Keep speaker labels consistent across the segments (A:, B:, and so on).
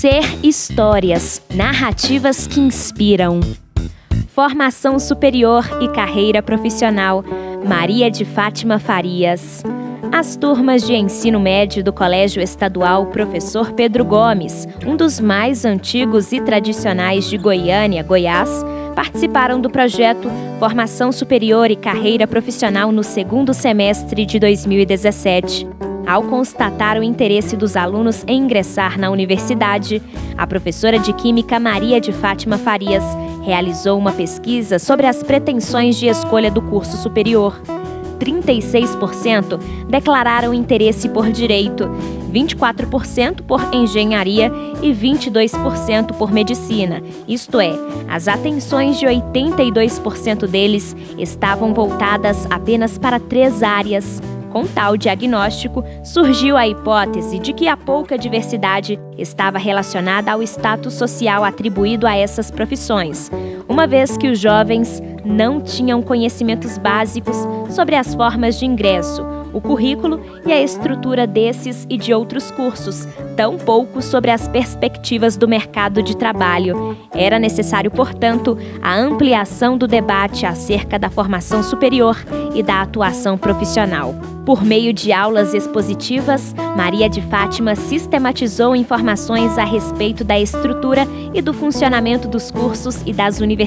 A: Ser Histórias narrativas que inspiram. Formação superior e carreira profissional. Maria de Fátima Farias. As turmas de ensino médio do Colégio Estadual Professor Pedro Gomes, um dos mais antigos e tradicionais de Goiânia, Goiás, participaram do projeto Formação Superior e Carreira Profissional no segundo semestre de 2017. Ao constatar o interesse dos alunos em ingressar na universidade, a professora de Química Maria de Fátima Farias realizou uma pesquisa sobre as pretensões de escolha do curso superior. 36% declararam interesse por direito, 24% por engenharia e 22% por medicina. Isto é, as atenções de 82% deles estavam voltadas apenas para três áreas com tal diagnóstico, surgiu a hipótese de que a pouca diversidade estava relacionada ao status social atribuído a essas profissões, uma vez que os jovens não tinham conhecimentos básicos sobre as formas de ingresso, o currículo e a estrutura desses e de outros cursos, tão pouco sobre as perspectivas do mercado de trabalho. Era necessário, portanto, a ampliação do debate acerca da formação superior e da atuação profissional. Por meio de aulas expositivas, Maria de Fátima sistematizou informações a respeito da estrutura e do funcionamento dos cursos e das universidades,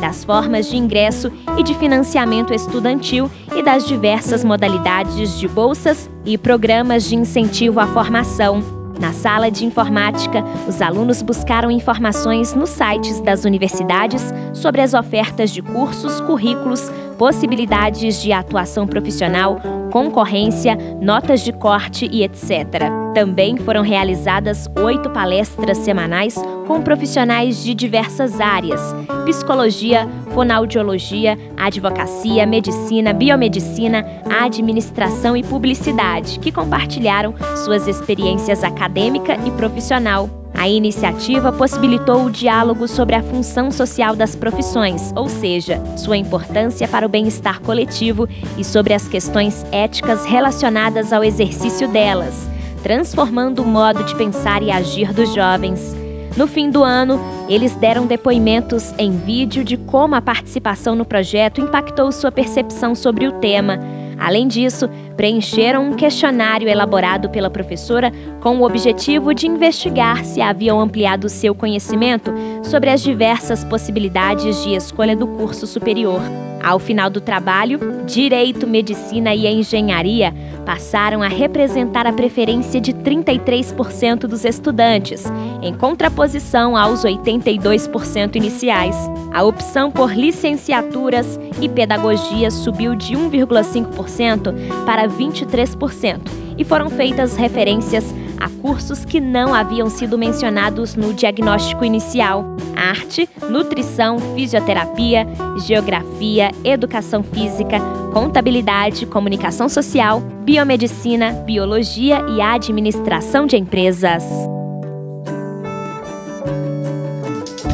A: das formas de ingresso e de financiamento estudantil e das diversas modalidades de bolsas e programas de incentivo à formação na sala de informática, os alunos buscaram informações nos sites das universidades sobre as ofertas de cursos, currículos, possibilidades de atuação profissional, concorrência, notas de corte e etc. Também foram realizadas oito palestras semanais com profissionais de diversas áreas: psicologia, fonoaudiologia, advocacia, medicina, biomedicina, administração e publicidade, que compartilharam suas experiências acadêmica e profissional. A iniciativa possibilitou o diálogo sobre a função social das profissões, ou seja, sua importância para o bem-estar coletivo e sobre as questões éticas relacionadas ao exercício delas, transformando o modo de pensar e agir dos jovens. No fim do ano, eles deram depoimentos em vídeo de como a participação no projeto impactou sua percepção sobre o tema. Além disso, preencheram um questionário elaborado pela professora com o objetivo de investigar se haviam ampliado seu conhecimento sobre as diversas possibilidades de escolha do curso superior. Ao final do trabalho, Direito, Medicina e Engenharia passaram a representar a preferência de 33% dos estudantes, em contraposição aos 82% iniciais. A opção por licenciaturas e pedagogia subiu de 1,5% para 23% e foram feitas referências a cursos que não haviam sido mencionados no diagnóstico inicial: arte, nutrição, fisioterapia, geografia, educação física, contabilidade, comunicação social, biomedicina, biologia e administração de empresas.